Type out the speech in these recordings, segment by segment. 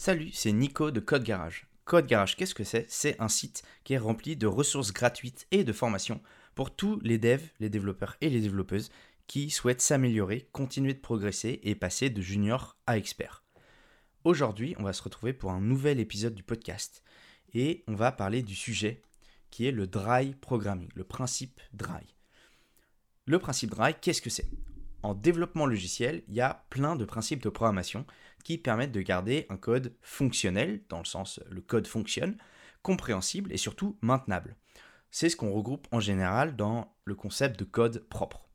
Salut, c'est Nico de Code Garage. Code Garage, qu'est-ce que c'est? C'est un site qui est rempli de ressources gratuites et de formations pour tous les devs, les développeurs et les développeuses qui souhaitent s'améliorer, continuer de progresser et passer de junior à expert. Aujourd'hui, on va se retrouver pour un nouvel épisode du podcast et on va parler du sujet qui est le dry programming, le principe dry. Le principe dry, qu'est-ce que c'est? En développement logiciel, il y a plein de principes de programmation qui permettent de garder un code fonctionnel, dans le sens le code fonctionne, compréhensible et surtout maintenable. C'est ce qu'on regroupe en général dans le concept de code propre.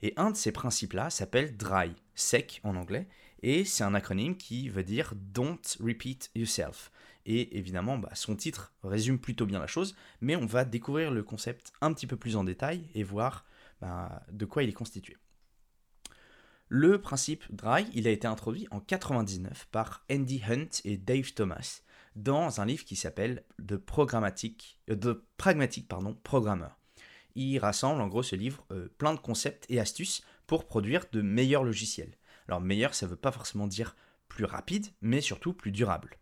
Et un de ces principes-là s'appelle dry, sec en anglais, et c'est un acronyme qui veut dire Don't Repeat Yourself. Et évidemment, bah, son titre résume plutôt bien la chose, mais on va découvrir le concept un petit peu plus en détail et voir bah, de quoi il est constitué. Le principe dry, il a été introduit en 99 par Andy Hunt et Dave Thomas dans un livre qui s'appelle The, Programmatic, euh, Pragmatic pardon, Programmer. Il rassemble en gros ce livre euh, plein de concepts et astuces pour produire de meilleurs logiciels. Alors meilleur, ça ne veut pas forcément dire plus rapide, mais surtout plus durable.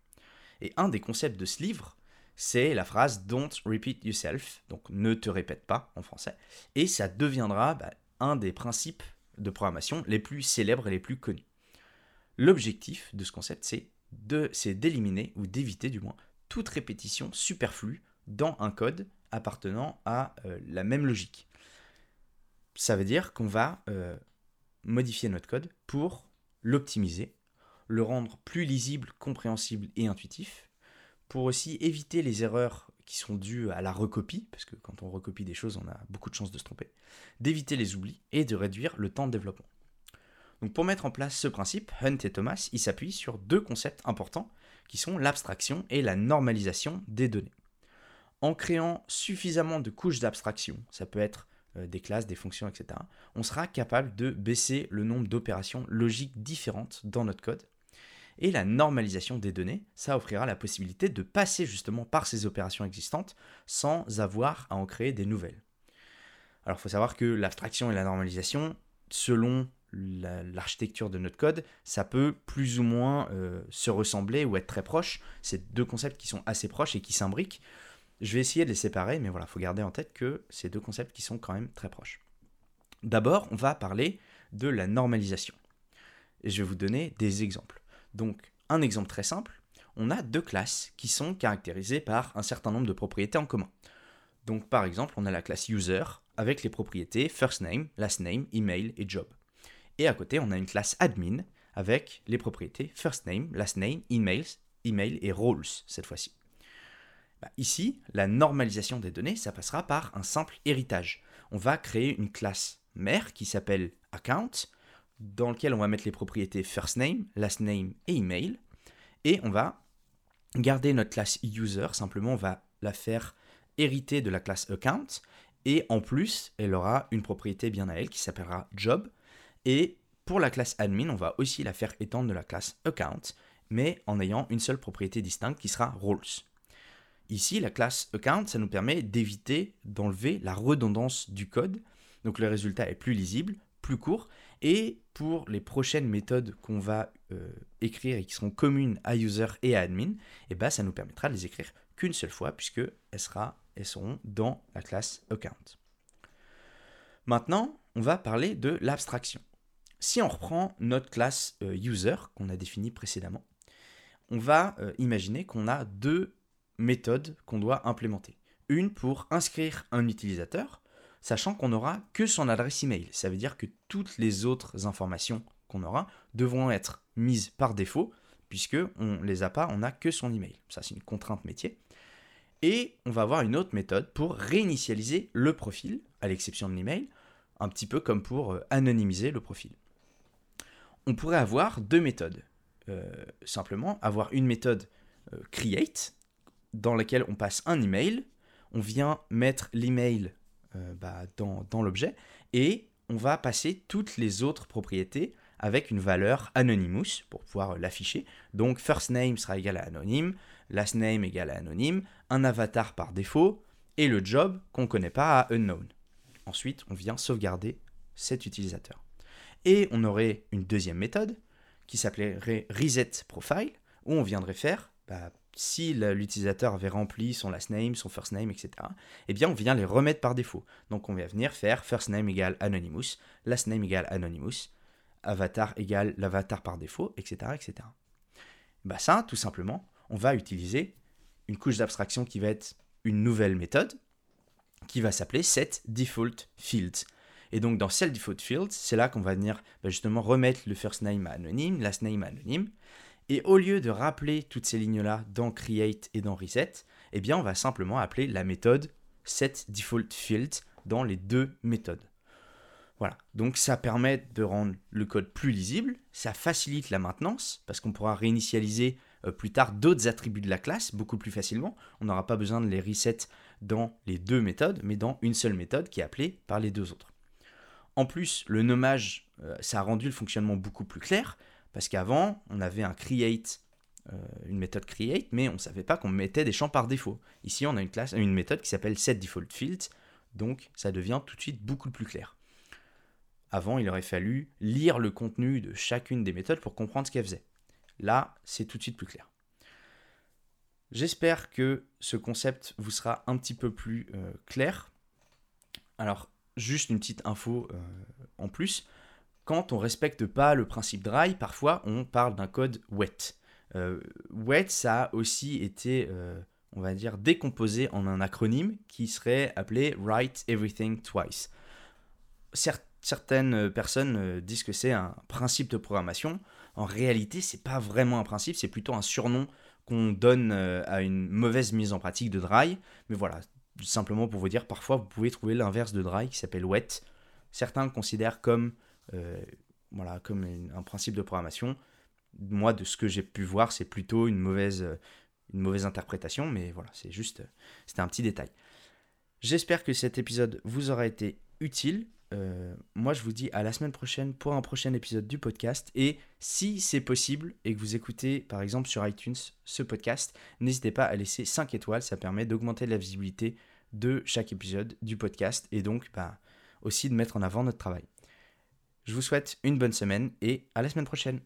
Et un des concepts de ce livre, c'est la phrase Don't repeat yourself, donc ne te répète pas en français, et ça deviendra bah, un des principes de programmation les plus célèbres et les plus connus. L'objectif de ce concept, c'est d'éliminer, ou d'éviter du moins, toute répétition superflue dans un code appartenant à euh, la même logique. Ça veut dire qu'on va euh, modifier notre code pour l'optimiser, le rendre plus lisible, compréhensible et intuitif, pour aussi éviter les erreurs qui sont dues à la recopie, parce que quand on recopie des choses, on a beaucoup de chances de se tromper, d'éviter les oublis et de réduire le temps de développement. Donc pour mettre en place ce principe, Hunt et Thomas y s'appuient sur deux concepts importants qui sont l'abstraction et la normalisation des données. En créant suffisamment de couches d'abstraction, ça peut être euh, des classes, des fonctions, etc., on sera capable de baisser le nombre d'opérations logiques différentes dans notre code. Et la normalisation des données, ça offrira la possibilité de passer justement par ces opérations existantes sans avoir à en créer des nouvelles. Alors il faut savoir que l'abstraction et la normalisation, selon l'architecture de notre code, ça peut plus ou moins euh, se ressembler ou être très proche. C'est deux concepts qui sont assez proches et qui s'imbriquent. Je vais essayer de les séparer, mais voilà, il faut garder en tête que c'est deux concepts qui sont quand même très proches. D'abord, on va parler de la normalisation. Je vais vous donner des exemples. Donc, un exemple très simple, on a deux classes qui sont caractérisées par un certain nombre de propriétés en commun. Donc, par exemple, on a la classe user avec les propriétés first name, last name, email et job. Et à côté, on a une classe admin avec les propriétés first name, last name, emails, email et roles cette fois-ci. Bah, ici, la normalisation des données, ça passera par un simple héritage. On va créer une classe mère qui s'appelle account, dans lequel on va mettre les propriétés first name, last name et email. Et on va garder notre classe user, simplement on va la faire hériter de la classe account. Et en plus, elle aura une propriété bien à elle qui s'appellera job. Et pour la classe admin, on va aussi la faire étendre de la classe account, mais en ayant une seule propriété distincte qui sera roles. Ici, la classe account, ça nous permet d'éviter d'enlever la redondance du code. Donc le résultat est plus lisible, plus court. Et pour les prochaines méthodes qu'on va euh, écrire et qui seront communes à user et à admin, et eh ben, ça nous permettra de les écrire qu'une seule fois puisque elles, seront dans la classe account. Maintenant, on va parler de l'abstraction. Si on reprend notre classe euh, user qu'on a définie précédemment, on va euh, imaginer qu'on a deux méthode qu'on doit implémenter. Une pour inscrire un utilisateur, sachant qu'on n'aura que son adresse email. Ça veut dire que toutes les autres informations qu'on aura devront être mises par défaut, puisque on les a pas, on n'a que son email. Ça, c'est une contrainte métier. Et on va avoir une autre méthode pour réinitialiser le profil, à l'exception de l'email, un petit peu comme pour euh, anonymiser le profil. On pourrait avoir deux méthodes. Euh, simplement avoir une méthode euh, create dans laquelle on passe un email, on vient mettre l'email euh, bah, dans, l'objet et on va passer toutes les autres propriétés avec une valeur anonymous pour pouvoir l'afficher. Donc first name sera égal à anonyme, last name égal à anonyme, un avatar par défaut et le job qu'on ne connaît pas à unknown. Ensuite, on vient sauvegarder cet utilisateur. Et on aurait une deuxième méthode qui s'appellerait reset profile où on viendrait faire, bah, si l'utilisateur avait rempli son last name, son first name, etc., eh bien on vient les remettre par défaut. Donc on va venir faire first name égale anonymous, last name égale anonymous, avatar égale l'avatar par défaut, etc., etc. Bah ça, tout simplement, on va utiliser une couche d'abstraction qui va être une nouvelle méthode qui va s'appeler set default fields. Et donc dans set default fields, c'est là qu'on va venir bah, justement remettre le first name anonyme, last name anonyme. Et au lieu de rappeler toutes ces lignes-là dans create et dans reset, eh bien on va simplement appeler la méthode set default fields dans les deux méthodes. Voilà, donc ça permet de rendre le code plus lisible, ça facilite la maintenance, parce qu'on pourra réinitialiser euh, plus tard d'autres attributs de la classe beaucoup plus facilement. On n'aura pas besoin de les reset dans les deux méthodes, mais dans une seule méthode qui est appelée par les deux autres. En plus, le nommage, euh, ça a rendu le fonctionnement beaucoup plus clair, parce qu'avant, on avait un create, euh, une méthode create, mais on ne savait pas qu'on mettait des champs par défaut. Ici, on a une, classe, une méthode qui s'appelle setDefaultFields, donc ça devient tout de suite beaucoup plus clair. Avant, il aurait fallu lire le contenu de chacune des méthodes pour comprendre ce qu'elle faisait. Là, c'est tout de suite plus clair. J'espère que ce concept vous sera un petit peu plus euh, clair. Alors, juste une petite info euh, en plus. Quand on respecte pas le principe dry, parfois on parle d'un code wet. Euh, wet, ça a aussi été, on va dire, décomposé en un acronyme qui serait appelé Write Everything Twice. Certaines euh, personnes euh, disent que c'est un principe de programmation. En réalité, c'est pas vraiment un principe, c'est plutôt un surnom qu'on donne euh, à une mauvaise mise en pratique de dry. Mais voilà, simplement pour vous dire, parfois vous pouvez trouver l'inverse de dry qui s'appelle wet. Certains le considèrent comme, voilà, comme un principe de programmation. Moi, de ce que j'ai pu voir, c'est plutôt une mauvaise, une mauvaise interprétation, mais voilà, c'est juste, c'était un petit détail. J'espère que cet épisode vous aura été utile. Euh, moi, je vous dis à la semaine prochaine pour un prochain épisode du podcast. Et si c'est possible et que vous écoutez par exemple sur iTunes ce podcast, n'hésitez pas à laisser 5 étoiles. Ça permet d'augmenter la visibilité de chaque épisode du podcast et donc bah, aussi de mettre en avant notre travail. Je vous souhaite une bonne semaine et à la semaine prochaine.